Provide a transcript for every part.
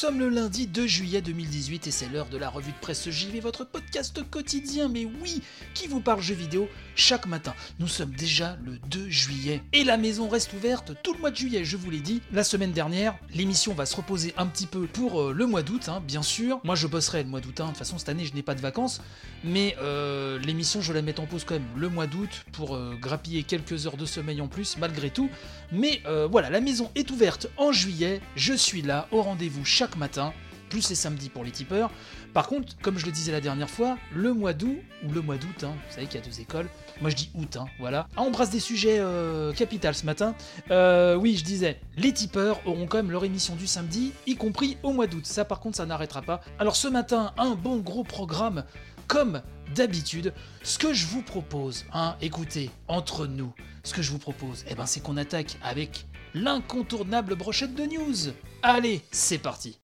Sommes le lundi 2 juillet 2018 et c'est l'heure de la revue de presse JV, votre podcast quotidien, mais oui, qui vous parle jeux vidéo? Chaque matin. Nous sommes déjà le 2 juillet et la maison reste ouverte tout le mois de juillet, je vous l'ai dit. La semaine dernière, l'émission va se reposer un petit peu pour euh, le mois d'août, hein, bien sûr. Moi je bosserai le mois d'août, hein. de toute façon cette année je n'ai pas de vacances, mais euh, l'émission je la mets en pause quand même le mois d'août pour euh, grappiller quelques heures de sommeil en plus malgré tout. Mais voilà, la maison est ouverte en juillet, je suis là au rendez-vous chaque matin, plus les samedis pour les tipeurs. Par contre, comme je le disais la dernière fois, le mois d'août, ou le mois d'août, hein, vous savez qu'il y a deux écoles, moi je dis août, hein, voilà. Ah, on brasse des sujets euh, ce matin. Euh, oui, je disais, les tipeurs auront quand même leur émission du samedi, y compris au mois d'août. Ça par contre, ça n'arrêtera pas. Alors ce matin, un bon gros programme, comme d'habitude. Ce que je vous propose, hein, écoutez, entre nous, ce que je vous propose, eh ben, c'est qu'on attaque avec l'incontournable brochette de news. Allez, c'est parti.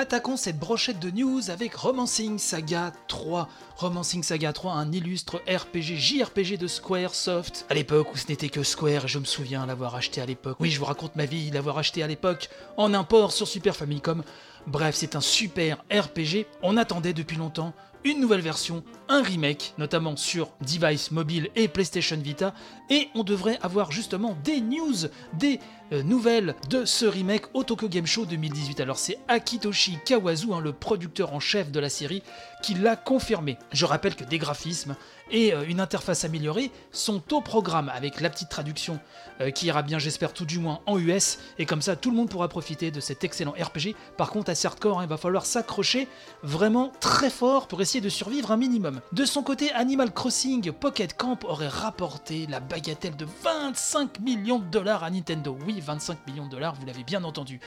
Attaquons cette brochette de news avec Romancing Saga 3. Romancing Saga 3, un illustre RPG JRPG de Squaresoft. À l'époque où ce n'était que Square, je me souviens l'avoir acheté à l'époque. Oui, je vous raconte ma vie, l'avoir acheté à l'époque en import sur Super Famicom. Bref, c'est un super RPG. On attendait depuis longtemps une nouvelle version, un remake, notamment sur device mobile et PlayStation Vita, et on devrait avoir justement des news, des euh, nouvelles de ce remake au Tokyo Game Show 2018. Alors c'est Akitoshi Kawazu, hein, le producteur en chef de la série, qui l'a confirmé. Je rappelle que des graphismes et euh, une interface améliorée sont au programme avec la petite traduction euh, qui ira bien j'espère tout du moins en US et comme ça tout le monde pourra profiter de cet excellent RPG. Par contre à hardcore, hein, il va falloir s'accrocher vraiment très fort pour essayer de survivre un minimum. De son côté, Animal Crossing Pocket Camp aurait rapporté la bagatelle de 25 millions de dollars à Nintendo. Oui, 25 millions de dollars, vous l'avez bien entendu.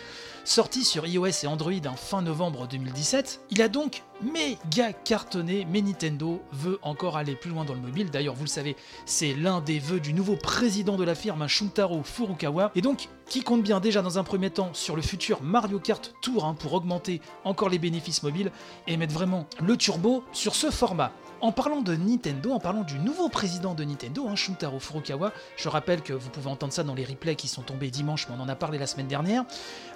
Sorti sur iOS et Android en fin novembre 2017, il a donc méga cartonné, mais Nintendo veut encore aller plus loin dans le mobile. D'ailleurs, vous le savez, c'est l'un des vœux du nouveau président de la firme, un Shuntaro Furukawa, et donc qui compte bien déjà dans un premier temps sur le futur Mario Kart Tour hein, pour augmenter encore les bénéfices mobiles et mettre vraiment le turbo sur ce format. En parlant de Nintendo, en parlant du nouveau président de Nintendo, hein, Shuntaro Furukawa, je rappelle que vous pouvez entendre ça dans les replays qui sont tombés dimanche, mais on en a parlé la semaine dernière,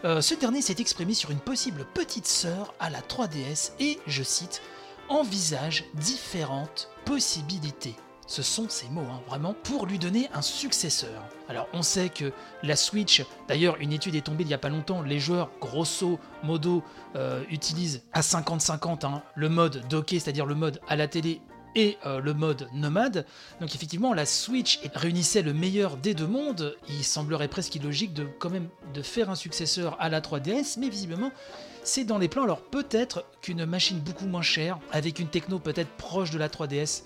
euh, ce dernier s'est exprimé sur une possible petite sœur à la 3DS et, je cite, envisage différentes possibilités. Ce sont ces mots, hein, vraiment, pour lui donner un successeur. Alors on sait que la Switch, d'ailleurs une étude est tombée il n'y a pas longtemps, les joueurs grosso modo euh, utilisent à 50-50 hein, le mode docké, c'est-à-dire le mode à la télé et euh, le mode nomade. Donc effectivement, la Switch réunissait le meilleur des deux mondes. Il semblerait presque illogique de quand même de faire un successeur à la 3DS, mais visiblement c'est dans les plans. Alors peut-être qu'une machine beaucoup moins chère, avec une techno peut-être proche de la 3DS,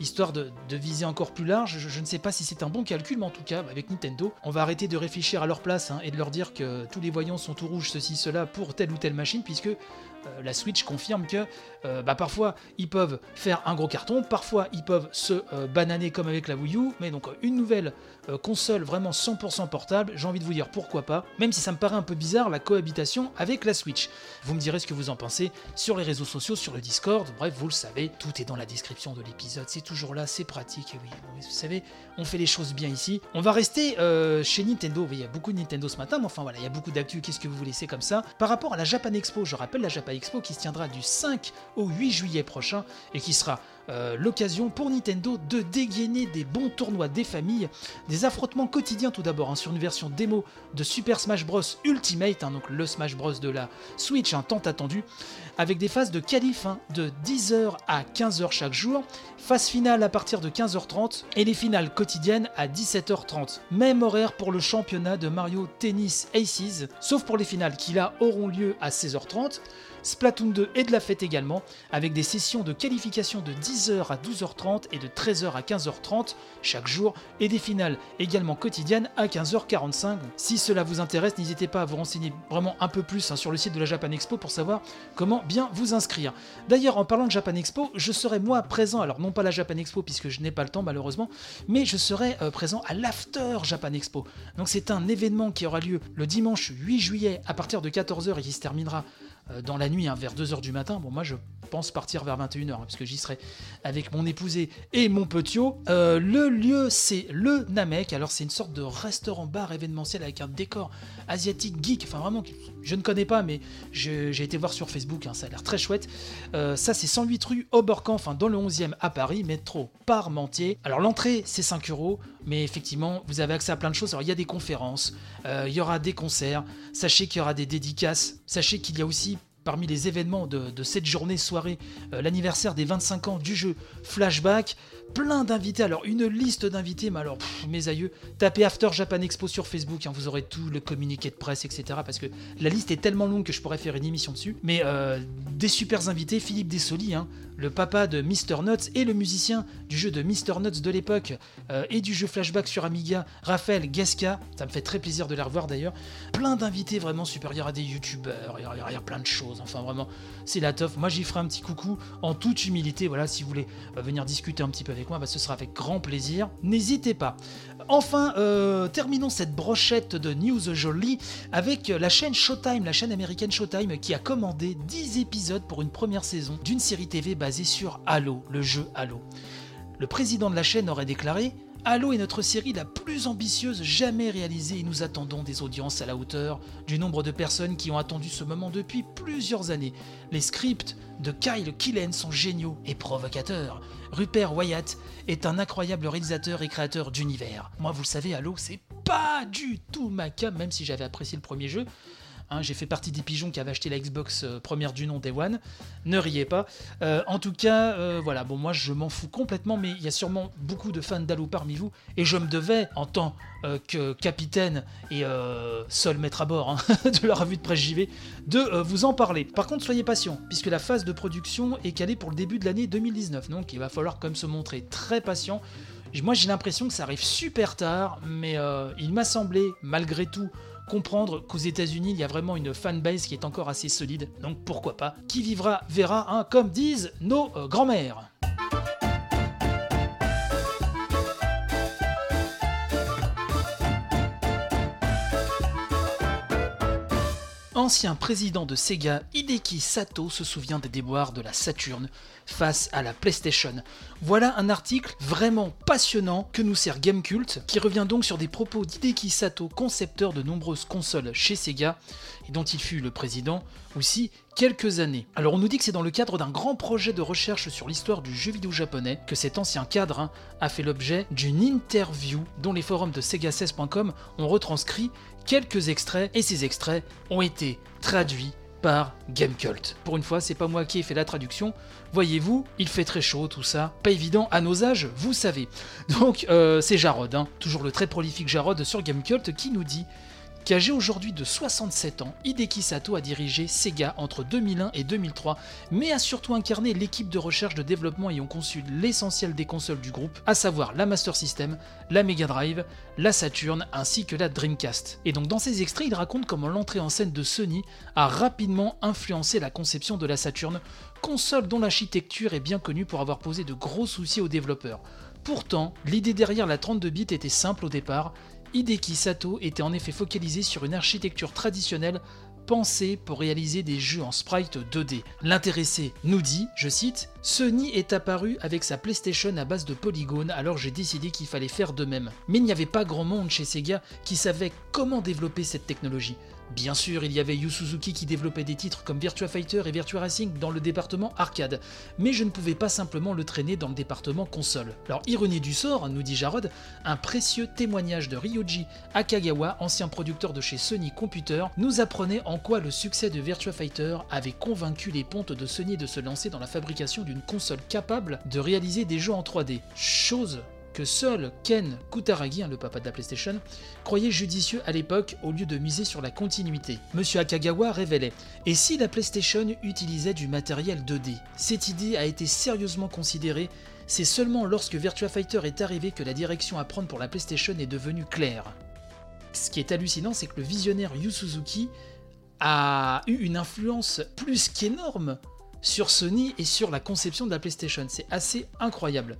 histoire de, viser encore plus large. Je, ne sais pas si c'est un bon calcul, mais en tout cas, avec Nintendo, on va arrêter de réfléchir à leur place hein, et de leur dire que tous les voyants sont tout rouges, ceci, cela, pour telle ou telle machine, puisque la Switch confirme que euh, bah, parfois ils peuvent faire un gros carton, parfois ils peuvent se euh, bananer comme avec la Wii U, mais donc une nouvelle euh, console vraiment 100% portable, j'ai envie de vous dire pourquoi pas, même si ça me paraît un peu bizarre la cohabitation avec la Switch. Vous me direz ce que vous en pensez sur les réseaux sociaux, sur le Discord, bref, vous le savez, tout est dans la description de l'épisode, c'est toujours là, c'est pratique, oui, vous savez, on fait les choses bien ici. On va rester euh, chez Nintendo, il y a beaucoup de Nintendo ce matin, mais enfin voilà, il y a beaucoup d'actu, qu'est-ce que vous voulez, c'est comme ça. Par rapport à la Japan Expo, je rappelle la Japan Expo qui se tiendra du 5 au 8 juillet prochain et qui sera euh, l'occasion pour Nintendo de dégainer des bons tournois des familles, des affrontements quotidiens tout d'abord hein, sur une version démo de Super Smash Bros Ultimate, hein, donc le Smash Bros de la Switch, un tant attendu, avec des phases de qualif hein, de 10h à 15h chaque jour, phase finale à partir de 15h30 et les finales quotidiennes à 17h30. Même horaire pour le championnat de Mario Tennis Aces, sauf pour les finales qui là auront lieu à 16h30. Splatoon 2 et de la fête également, avec des sessions de qualification de 10 10h à 12h30 et de 13h à 15h30 chaque jour, et des finales également quotidiennes à 15h45. Si cela vous intéresse, n'hésitez pas à vous renseigner vraiment un peu plus hein, sur le site de la Japan Expo pour savoir comment bien vous inscrire. D'ailleurs, en parlant de Japan Expo, je serai moi présent, alors non pas la Japan Expo puisque je n'ai pas le temps malheureusement, mais je serai euh, présent à l'After Japan Expo. Donc c'est un événement qui aura lieu le dimanche 8 juillet à partir de 14h et qui se terminera dans la nuit, hein, vers 2h du matin. Bon, moi, je pense partir vers 21h, hein, parce que j'y serai avec mon épousé et mon petit euh, le lieu, c'est le Namek. Alors, c'est une sorte de restaurant-bar événementiel avec un décor asiatique geek. Enfin, vraiment, je ne connais pas, mais j'ai été voir sur Facebook. Hein, ça a l'air très chouette. Euh, ça, c'est 108 rue Oberkampf, enfin, dans le 11e à Paris, métro Parmentier. Alors, l'entrée, c'est 5 euros, mais effectivement, vous avez accès à plein de choses. Alors, il y a des conférences, il y aura des concerts. Sachez qu'il y aura des dédicaces. Sachez qu'il y a aussi parmi les événements de, cette journée soirée, euh, l'anniversaire des 25 ans du jeu Flashback plein d'invités. Alors, une liste d'invités, mais alors, mes aïeux, tapez After Japan Expo sur Facebook, hein, vous aurez tout le communiqué de presse, etc. Parce que la liste est tellement longue que je pourrais faire une émission dessus. Mais euh, des super invités, Philippe Dessoli, hein, le papa de Mr. Nuts et le musicien du jeu de Mr. Nuts de l'époque euh, et du jeu Flashback sur Amiga, Raphaël Gasca. Ça me fait très plaisir de les revoir d'ailleurs. Plein d'invités vraiment supérieurs à des youtubeurs, il y, a plein de choses. Enfin, vraiment, c'est la toffe. Moi, j'y ferai un petit coucou en toute humilité. Voilà, si vous voulez euh, venir discuter un petit peu moi, bah, ce sera avec grand plaisir. N'hésitez pas. Enfin, euh, terminons cette brochette de news jolie avec la chaîne Showtime, la chaîne américaine Showtime, qui a commandé 10 épisodes pour une première saison d'une série TV basée sur Halo, le jeu Halo. Le président de la chaîne aurait déclaré Halo est notre série la plus ambitieuse jamais réalisée et nous attendons des audiences à la hauteur du nombre de personnes qui ont attendu ce moment depuis plusieurs années. Les scripts de Kyle Killen sont géniaux et provocateurs. Rupert Wyatt est un incroyable réalisateur et créateur d'univers. Moi, vous le savez, Halo, c'est pas du tout ma cam, même si j'avais apprécié le premier jeu. Hein, j'ai fait partie des pigeons qui avaient acheté la Xbox euh, première du nom Day One. Ne riez pas. Euh, en tout cas, euh, voilà, bon, moi je m'en fous complètement, mais il y a sûrement beaucoup de fans d'Halo parmi vous, et je me devais, en tant que capitaine et seul maître à bord hein, de la revue de presse JV, de vous en parler. Par contre, soyez patient, puisque la phase de production est calée pour le début de l'année 2019, donc il va falloir même se montrer très patient. Moi j'ai l'impression que ça arrive super tard, mais il m'a semblé, malgré tout, comprendre qu'aux États-Unis, il y a vraiment une fanbase qui est encore assez solide. Donc pourquoi pas? Qui vivra verra, hein, comme disent nos euh, grands-mères. Ancien président de Sega, Hideki Sato se souvient des déboires de la Saturn face à la PlayStation. Voilà un article vraiment passionnant que nous sert Gamecult, qui revient donc sur des propos d'Hideki Sato, concepteur de nombreuses consoles chez Sega, et dont il fut le président aussi quelques années. Alors on nous dit que c'est dans le cadre d'un grand projet de recherche sur l'histoire du jeu vidéo japonais que cet ancien cadre hein, a fait l'objet d'une interview dont les forums de sega16.com ont retranscrit quelques extraits et ces extraits ont été traduits par Gamecult. Pour une fois, c'est pas moi qui ai fait la traduction. Voyez-vous, il fait très chaud, tout ça. Pas évident à nos âges, vous savez. Donc, euh, c'est Jarod, hein. toujours le très prolifique Jarod sur Gamecult, qui nous dit Âgé aujourd'hui de 67 ans, Hideki Sato a dirigé Sega entre 2001 et 2003, mais a surtout incarné l'équipe de recherche de développement ayant conçu l'essentiel des consoles du groupe, à savoir la Master System, la Mega Drive, la Saturn ainsi que la Dreamcast. Et donc dans ces extraits, il raconte comment l'entrée en scène de Sony a rapidement influencé la conception de la Saturn, console dont l'architecture est bien connue pour avoir posé de gros soucis aux développeurs. Pourtant, l'idée derrière la 32 bits était simple au départ, Hideki Sato était en effet focalisé sur une architecture traditionnelle pensée pour réaliser des jeux en sprite 2D. L'intéressé nous dit, je cite, Sony est apparu avec sa PlayStation à base de polygones, alors j'ai décidé qu'il fallait faire de même. Mais il n'y avait pas grand monde chez Sega qui savait comment développer cette technologie. Bien sûr, il y avait Yu Suzuki qui développait des titres comme Virtua Fighter et Virtua Racing dans le département arcade, mais je ne pouvais pas simplement le traîner dans le département console. Alors, ironie du sort, nous dit Jarod, un précieux témoignage de Ryoji Akagawa, ancien producteur de chez Sony Computer, nous apprenait en quoi le succès de Virtua Fighter avait convaincu les pontes de Sony de se lancer dans la fabrication d'une console capable de réaliser des jeux en 3D. Chose que seul Ken Kutaragi, hein, le papa de la PlayStation, croyait judicieux à l'époque au lieu de miser sur la continuité. Monsieur Akagawa révélait Et si la PlayStation utilisait du matériel 2D Cette idée a été sérieusement considérée. C'est seulement lorsque Virtua Fighter est arrivé que la direction à prendre pour la PlayStation est devenue claire. Ce qui est hallucinant, c'est que le visionnaire Yu Suzuki a eu une influence plus qu'énorme sur Sony et sur la conception de la PlayStation. C'est assez incroyable.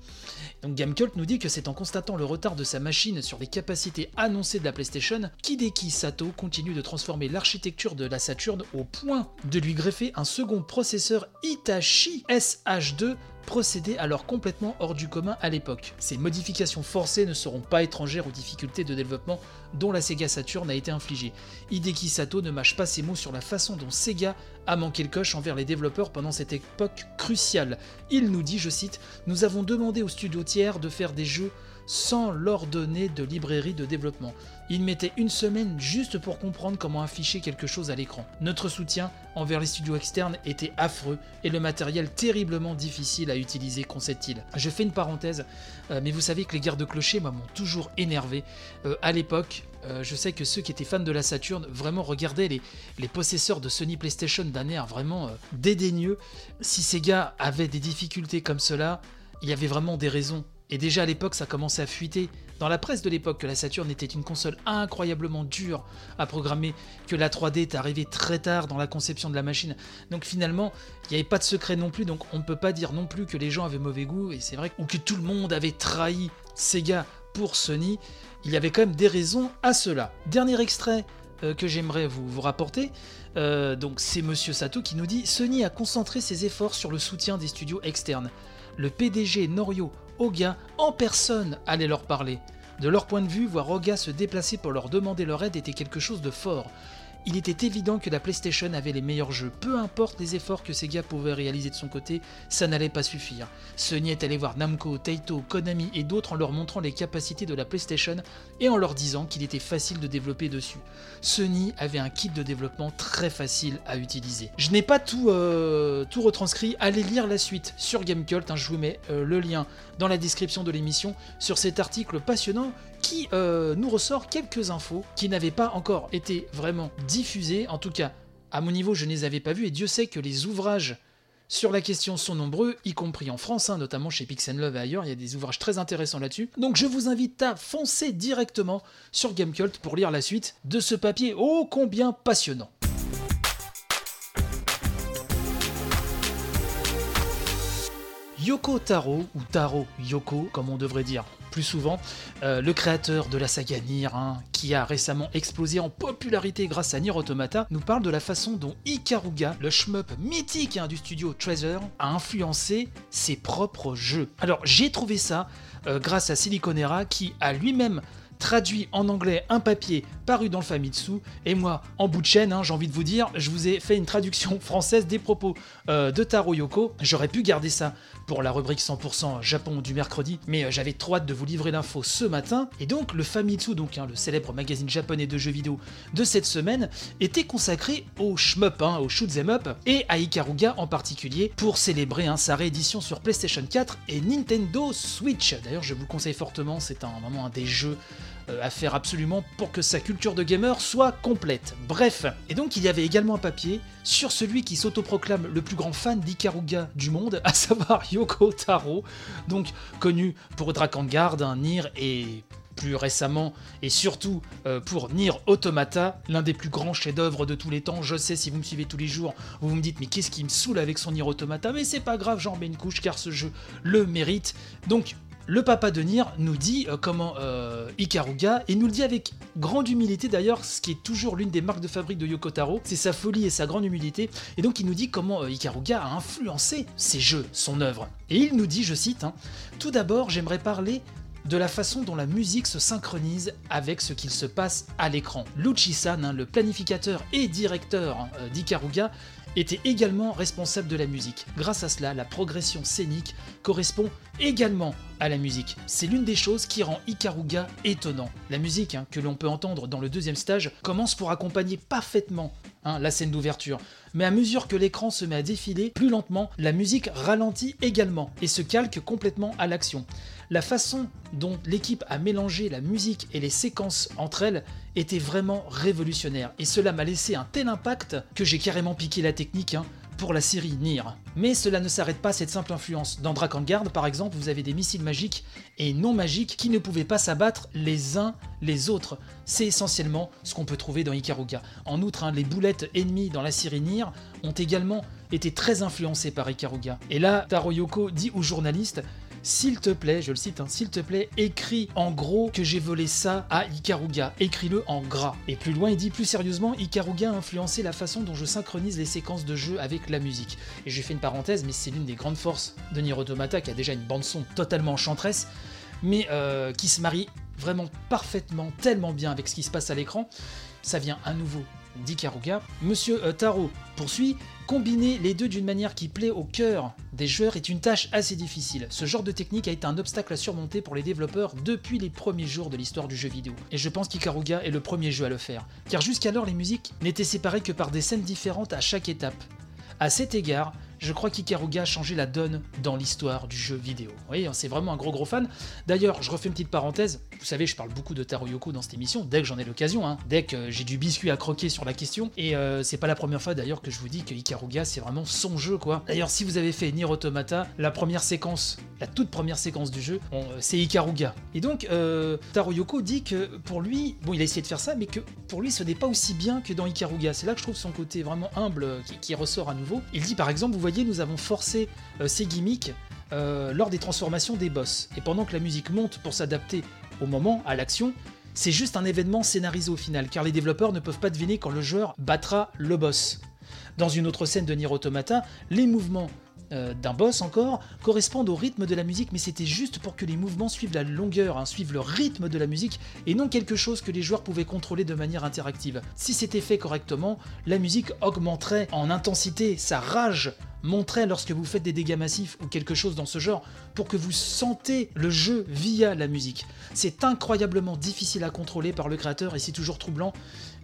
Donc Gamecult nous dit que c'est en constatant le retard de sa machine sur les capacités annoncées de la PlayStation qu'Hideki Sato continue de transformer l'architecture de la Saturn au point de lui greffer un second processeur Hitachi SH2 procédé alors complètement hors du commun à l'époque. Ces modifications forcées ne seront pas étrangères aux difficultés de développement dont la Sega Saturn a été infligée. Hideki Sato ne mâche pas ses mots sur la façon dont Sega a manqué le coche envers les développeurs pendant cette époque cruciale. Il nous dit, je cite, Nous avons demandé aux studios tiers de faire des jeux sans leur donner de librairie de développement. Ils mettaient une semaine juste pour comprendre comment afficher quelque chose à l'écran. Notre soutien envers les studios externes était affreux et le matériel terriblement difficile à utiliser, concède-t-il. Je fais une parenthèse, euh, mais vous savez que les guerres de clochers m'ont toujours énervé. Euh, à l'époque, euh, je sais que ceux qui étaient fans de la Saturn vraiment regardaient les, les possesseurs de Sony PlayStation d'un air vraiment dédaigneux. Si ces gars avaient des difficultés comme cela, il y avait vraiment des raisons et déjà à l'époque, ça commençait à fuiter dans la presse de l'époque que la Saturn était une console incroyablement dure à programmer, que la 3D est arrivée très tard dans la conception de la machine. Donc finalement, il n'y avait pas de secret non plus, donc on ne peut pas dire non plus que les gens avaient mauvais goût, et c'est vrai, ou que tout le monde avait trahi Sega pour Sony. Il y avait quand même des raisons à cela. Dernier extrait euh, que j'aimerais vous, rapporter. Euh, donc c'est Monsieur Sato qui nous dit Sony a concentré ses efforts sur le soutien des studios externes. Le PDG Norio Oga en personne allait leur parler. De leur point de vue, voir Oga se déplacer pour leur demander leur aide était quelque chose de fort. Il était évident que la PlayStation avait les meilleurs jeux. Peu importe les efforts que Sega pouvait réaliser de son côté, ça n'allait pas suffire. Sony est allé voir Namco, Taito, Konami et d'autres en leur montrant les capacités de la PlayStation et en leur disant qu'il était facile de développer dessus. Sony avait un kit de développement très facile à utiliser. Je n'ai pas tout, euh, retranscrit, allez lire la suite sur Gamecult, hein, je vous mets euh, le lien dans la description de l'émission sur cet article passionnant qui euh, nous ressort quelques infos qui n'avaient pas encore été vraiment diffusées. En tout cas, à mon niveau, je ne les avais pas vues et Dieu sait que les ouvrages sur la question sont nombreux, y compris en France, hein, notamment chez Pix Love et ailleurs, il y a des ouvrages très intéressants là-dessus. Donc je vous invite à foncer directement sur Gamecult pour lire la suite de ce papier ô combien passionnant. Yoko Taro, ou Taro Yoko, comme on devrait dire plus souvent, euh, le créateur de la saga Nier, hein, qui a récemment explosé en popularité grâce à Nier Automata, nous parle de la façon dont Ikaruga, le shmup mythique hein, du studio Treasure, a influencé ses propres jeux. Alors j'ai trouvé ça euh, grâce à Siliconera qui a lui-même traduit en anglais un papier paru dans le Famitsu, et moi, en bout de chaîne, hein, j'ai envie de vous dire, je vous ai fait une traduction française des propos euh, de Taro Yoko. J'aurais pu garder ça pour la rubrique 100% Japon du mercredi, mais euh, j'avais trop hâte de vous livrer l'info ce matin. Et donc, le Famitsu, donc hein, le célèbre magazine japonais de jeux vidéo de cette semaine, était consacré au shmup, hein, au shoot up, et à Ikaruga en particulier, pour célébrer sa réédition sur PlayStation 4 et Nintendo Switch. D'ailleurs, je vous conseille fortement, c'est un, vraiment un des jeux à faire absolument pour que sa culture de gamer soit complète. Bref, et donc il y avait également un papier sur celui qui s'autoproclame le plus grand fan d'Ikaruga du monde, à savoir Yoko Taro, donc connu pour Drakengard, un Nier et plus récemment et surtout euh, pour Nier Automata, l'un des plus grands chefs-d'œuvre de tous les temps. Je sais, si vous me suivez tous les jours, vous me dites mais qu'est-ce qui me saoule avec son Nier Automata? Mais c'est pas grave, j'en mets une couche car ce jeu le mérite. Donc le papa de Nier nous dit euh, comment euh, Ikaruga, et nous le dit avec grande humilité d'ailleurs, ce qui est toujours l'une des marques de fabrique de Yoko Taro, c'est sa folie et sa grande humilité, et donc il nous dit comment euh, Ikaruga a influencé ses jeux, son œuvre. Et il nous dit, je cite, hein, Tout d'abord j'aimerais parler de la façon dont la musique se synchronise avec ce qu'il se passe à l'écran. Luchi-san, hein, le planificateur et directeur hein, d'Ikaruga, était également responsable de la musique. Grâce à cela, la progression scénique correspond également à la musique. C'est l'une des choses qui rend Ikaruga étonnant. La musique, hein, que l'on peut entendre dans le deuxième stage, commence pour accompagner parfaitement hein, la scène d'ouverture. Mais à mesure que l'écran se met à défiler plus lentement, la musique ralentit également et se calque complètement à l'action. La façon dont l'équipe a mélangé la musique et les séquences entre elles était vraiment révolutionnaire et cela m'a laissé un tel impact que j'ai carrément piqué la technique hein, pour la série Nier. Mais cela ne s'arrête pas à cette simple influence. Dans Drakengard, par exemple, vous avez des missiles magiques et non magiques qui ne pouvaient pas s'abattre les uns les autres. C'est essentiellement ce qu'on peut trouver dans Ikaruga. En outre, hein, les boulettes ennemies dans la série Nier ont également été très influencées par Ikaruga. Et là, Taro Yoko dit aux journalistes s'il te plaît, je le cite, hein, s'il te plaît, écris en gros que j'ai volé ça à Ikaruga. Écris-le en gras. Et plus loin, il dit plus sérieusement, Ikaruga a influencé la façon dont je synchronise les séquences de jeu avec la musique. Et j'ai fait une parenthèse, mais c'est l'une des grandes forces de Nier Automata qui a déjà une bande-son totalement enchanteresse, mais euh, qui se marie vraiment parfaitement, tellement bien avec ce qui se passe à l'écran. Ça vient à nouveau d'Ikaruga. Monsieur euh, Taro poursuit Combiner les deux d'une manière qui plaît au cœur des joueurs est une tâche assez difficile. Ce genre de technique a été un obstacle à surmonter pour les développeurs depuis les premiers jours de l'histoire du jeu vidéo. Et je pense qu'Ikaruga est le premier jeu à le faire. Car jusqu'alors les musiques n'étaient séparées que par des scènes différentes à chaque étape. À cet égard, je crois qu'Ikaruga a changé la donne dans l'histoire du jeu vidéo. Oui, c'est vraiment un gros gros fan. D'ailleurs, je refais une petite parenthèse. Vous savez, je parle beaucoup de Taro Yoko dans cette émission, dès que j'en ai l'occasion, hein. dès que j'ai du biscuit à croquer sur la question. Et euh, c'est pas la première fois d'ailleurs que je vous dis que Ikaruga, c'est vraiment son jeu, quoi. D'ailleurs, si vous avez fait Nier Automata, la première séquence, la toute première séquence du jeu, euh, c'est Ikaruga. Et donc, euh, Taro Yoko dit que pour lui, bon, il a essayé de faire ça, mais que pour lui, ce n'est pas aussi bien que dans Ikaruga. C'est là que je trouve son côté vraiment humble qui, qui ressort à nouveau. Il dit par exemple, vous voyez, nous avons forcé ces gimmicks lors des transformations des boss. Et pendant que la musique monte pour s'adapter au moment, à l'action, c'est juste un événement scénarisé au final, car les développeurs ne peuvent pas deviner quand le joueur battra le boss. Dans une autre scène de Nier Automata, les mouvements euh, d'un boss encore correspondent au rythme de la musique, mais c'était juste pour que les mouvements suivent la longueur, hein, suivent le rythme de la musique, et non quelque chose que les joueurs pouvaient contrôler de manière interactive. Si c'était fait correctement, la musique augmenterait en intensité, sa rage monterait lorsque vous faites des dégâts massifs ou quelque chose dans ce genre, pour que vous sentez le jeu via la musique. C'est incroyablement difficile à contrôler par le créateur et c'est toujours troublant,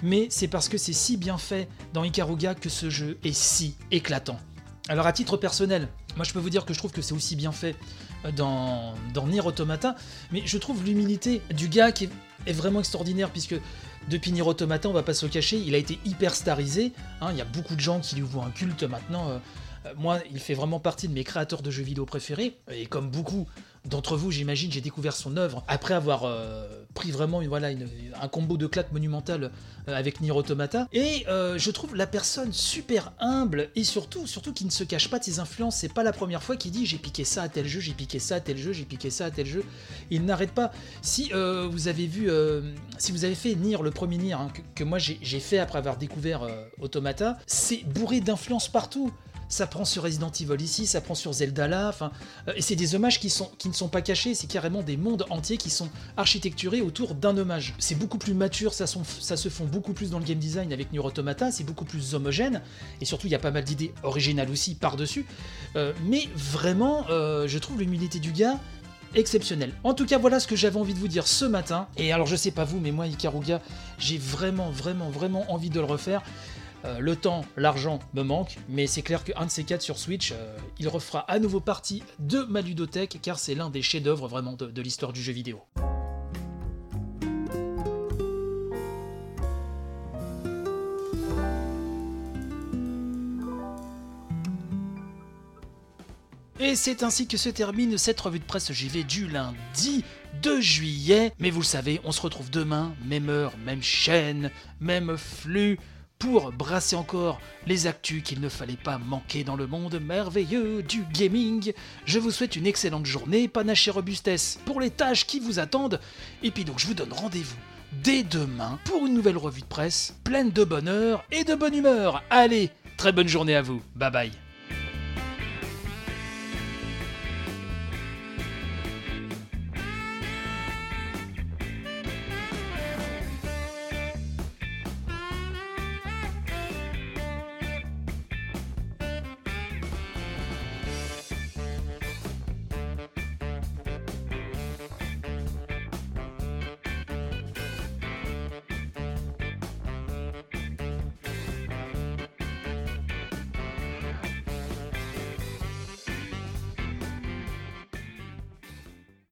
mais c'est parce que c'est si bien fait dans Ikaruga que ce jeu est si éclatant. Alors à titre personnel, moi je peux vous dire que je trouve que c'est aussi bien fait euh, dans, dans Nier Automata, mais je trouve l'humilité du gars qui est, vraiment extraordinaire puisque depuis Nier Automata, on va pas se le cacher, il a été hyper starisé, hein. il y a beaucoup de gens qui lui voient un culte maintenant. Euh, euh, moi, il fait vraiment partie de mes créateurs de jeux vidéo préférés, et comme beaucoup d'entre vous, j'imagine, j'ai découvert son œuvre après avoir euh, pris vraiment une, voilà, un combo de claques monumental euh, avec Nier Automata. Et je trouve la personne super humble et surtout, surtout qui ne se cache pas de ses influences. C'est pas la première fois qu'il dit j'ai piqué ça à tel jeu, j'ai piqué ça à tel jeu, j'ai piqué ça à tel jeu. Il n'arrête pas. Si vous avez vu, si vous avez fait Nier, le premier Nier hein, que, moi j'ai fait après avoir découvert Automata, c'est bourré d'influences partout ça prend sur Resident Evil ici, ça prend sur Zelda là, enfin, euh, et c'est des hommages qui, ne sont pas cachés, c'est carrément des mondes entiers qui sont architecturés autour d'un hommage. C'est beaucoup plus mature, ça, ça, se fond beaucoup plus dans le game design avec Nier Automata, c'est beaucoup plus homogène, et surtout il y a pas mal d'idées originales aussi par-dessus, euh, mais vraiment, euh, je trouve l'humilité du gars exceptionnelle. En tout cas, voilà ce que j'avais envie de vous dire ce matin. Et alors, je sais pas vous, mais moi, Ikaruga, j'ai vraiment, vraiment, vraiment envie de le refaire. Euh, le temps, l'argent me manque, mais c'est clair qu'un de ces quatre sur Switch, euh, il refera à nouveau partie de ma ludothèque, car c'est l'un des chefs-d'œuvre vraiment de, l'histoire du jeu vidéo. Et c'est ainsi que se termine cette revue de presse JV du lundi 2 juillet. Mais vous le savez, on se retrouve demain, même heure, même chaîne, même flux pour brasser encore les actus qu'il ne fallait pas manquer dans le monde merveilleux du gaming. Je vous souhaite une excellente journée, panache et robustesse pour les tâches qui vous attendent. Et puis donc je vous donne rendez-vous dès demain pour une nouvelle revue de presse pleine de bonheur et de bonne humeur. Allez, très bonne journée à vous. Bye bye.